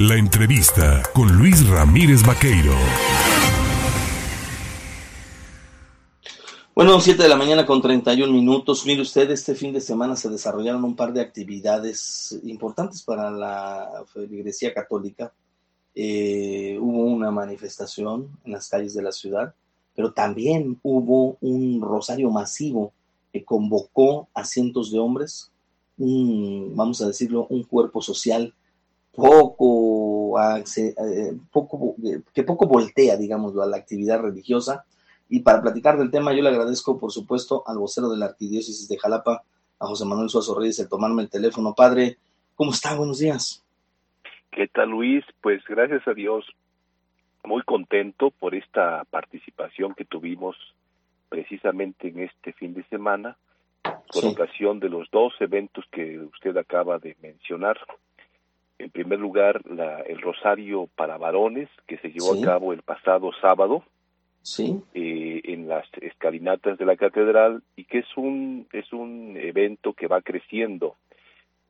La entrevista con Luis Ramírez Vaqueiro. Bueno, 7 de la mañana con 31 minutos. Mire usted, este fin de semana se desarrollaron un par de actividades importantes para la feligresía católica. Eh, hubo una manifestación en las calles de la ciudad, pero también hubo un rosario masivo que convocó a cientos de hombres, un, vamos a decirlo, un cuerpo social poco, eh, poco que poco voltea, digámoslo, a la actividad religiosa y para platicar del tema, yo le agradezco, por supuesto, al vocero de la Arquidiócesis de Jalapa, a José Manuel Suazo Reyes, el tomarme el teléfono. Padre, ¿cómo está? Buenos días. ¿Qué tal, Luis? Pues gracias a Dios, muy contento por esta participación que tuvimos precisamente en este fin de semana, por ocasión de los dos eventos que usted acaba de mencionar. En primer lugar, la, el Rosario para Varones, que se llevó a cabo el pasado sábado, sí. Eh, en las escalinatas de la catedral y que es un es un evento que va creciendo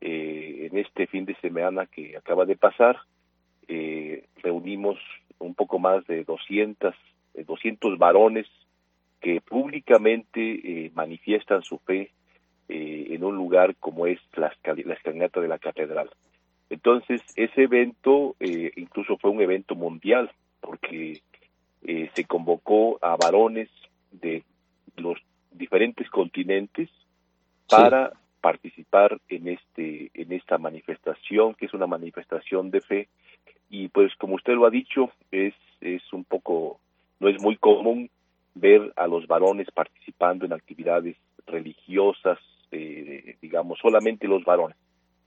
eh, en este fin de semana que acaba de pasar eh, reunimos un poco más de 200 200 varones que públicamente manifiestan su fe en un lugar como es la, la escalinata de la catedral. Entonces, ese evento incluso fue un evento mundial, porque eh, se convocó a varones de los diferentes continentes para participar en este en esta manifestación que es una manifestación de fe. Y pues como usted lo ha dicho es es un poco no es muy común ver a los varones participando en actividades religiosas eh, digamos solamente los varones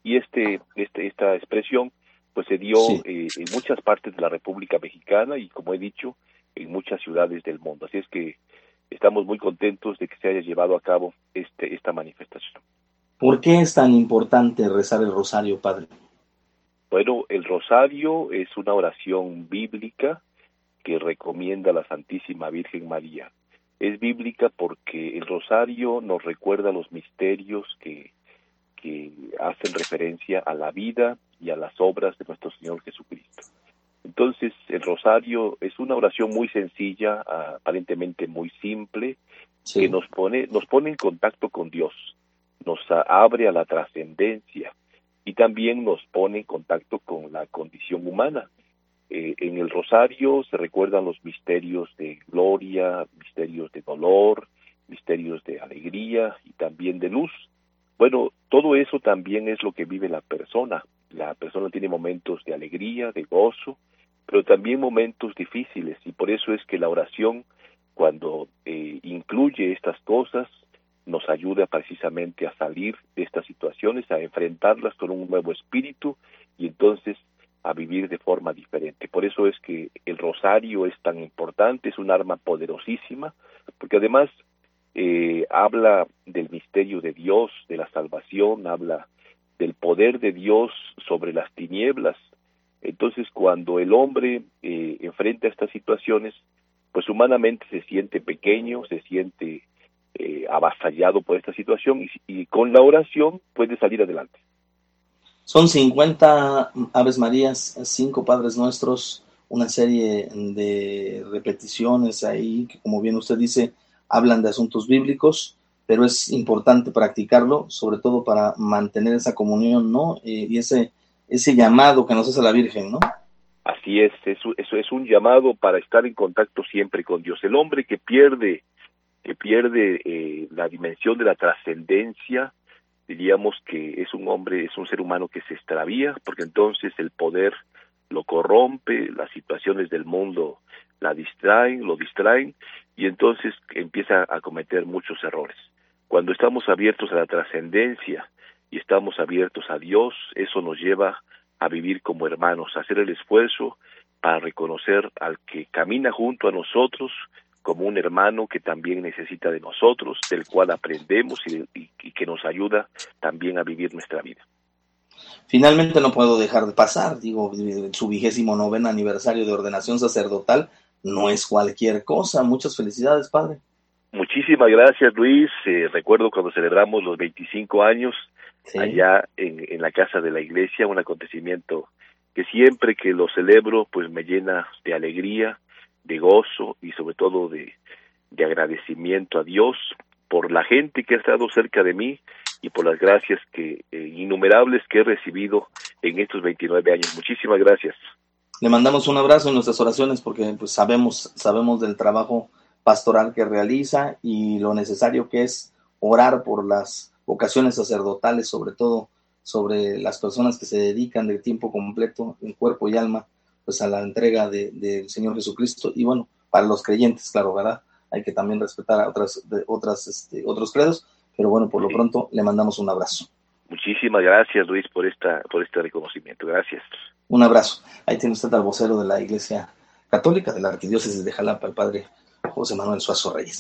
y este este esta expresión pues se dio eh, en muchas partes de la República Mexicana y como he dicho en muchas ciudades del mundo. Así es que estamos muy contentos de que se haya llevado a cabo este, esta manifestación. ¿Por qué es tan importante rezar el rosario, Padre? Bueno, el rosario es una oración bíblica que recomienda la Santísima Virgen María. Es bíblica porque el rosario nos recuerda los misterios que, que hacen referencia a la vida y a las obras de nuestro Señor Jesucristo. Entonces, el rosario es una oración muy sencilla, aparentemente muy simple, que nos pone, nos pone en contacto con Dios, nos abre a la trascendencia y también nos pone en contacto con la condición humana. Eh, en el rosario se recuerdan los misterios de gloria, misterios de dolor, misterios de alegría y también de luz. Bueno, todo eso también es lo que vive la persona. La persona tiene momentos de alegría, de gozo, pero también momentos difíciles y por eso es que la oración cuando eh, incluye estas cosas nos ayuda precisamente a salir de estas situaciones, a enfrentarlas con un nuevo espíritu y entonces a vivir de forma diferente. Por eso es que el rosario es tan importante, es un arma poderosísima, porque además eh, habla del misterio de Dios, de la salvación, habla del poder de Dios sobre las tinieblas, entonces, cuando el hombre eh, enfrenta estas situaciones, pues humanamente se siente pequeño, se siente eh, avasallado por esta situación y, con la oración puede salir adelante. Son 50 Aves Marías, cinco Padres Nuestros, una serie de repeticiones ahí que, como bien usted dice, hablan de asuntos bíblicos, pero es importante practicarlo, sobre todo para mantener esa comunión, ¿no? Eh, y ese ese llamado que nos hace la Virgen, ¿no? Así es, eso, eso es un llamado para estar en contacto siempre con Dios. El hombre que pierde, que pierde eh, la dimensión de la trascendencia, diríamos que es un hombre, es un ser humano que se extravía, porque entonces el poder lo corrompe, las situaciones del mundo la distraen, lo distraen, y entonces empieza a cometer muchos errores. Cuando estamos abiertos a la trascendencia, y estamos abiertos a Dios, eso nos lleva a vivir como hermanos, a hacer el esfuerzo para reconocer al que camina junto a nosotros como un hermano que también necesita de nosotros, del cual aprendemos y, que nos ayuda también a vivir nuestra vida. Finalmente no puedo dejar de pasar, digo, su vigésimo noveno aniversario de ordenación sacerdotal no es cualquier cosa. Muchas felicidades, padre. Muchísimas gracias, Luis. Eh, recuerdo cuando celebramos los 25 años allá en, en, la casa de la iglesia, un acontecimiento que siempre que lo celebro pues me llena de alegría, de gozo y sobre todo de, de agradecimiento a Dios por la gente que ha estado cerca de mí y por las gracias que eh, innumerables que he recibido en estos 29 años. Muchísimas gracias. Le mandamos un abrazo en nuestras oraciones porque pues sabemos sabemos del trabajo pastoral que realiza y lo necesario que es orar por las vocaciones sacerdotales, sobre todo sobre las personas que se dedican de tiempo completo en cuerpo y alma pues a la entrega del de, Señor Jesucristo y bueno, para los creyentes, claro, ¿verdad? Hay que también respetar a otras, de, otras este, otros credos, pero bueno, por lo pronto le mandamos un abrazo. Muchísimas gracias, Luis, por esta por este reconocimiento. Gracias. Un abrazo. Ahí tiene usted al vocero de la Iglesia Católica de la Arquidiócesis de Jalapa, el padre José Manuel Suazo Reyes.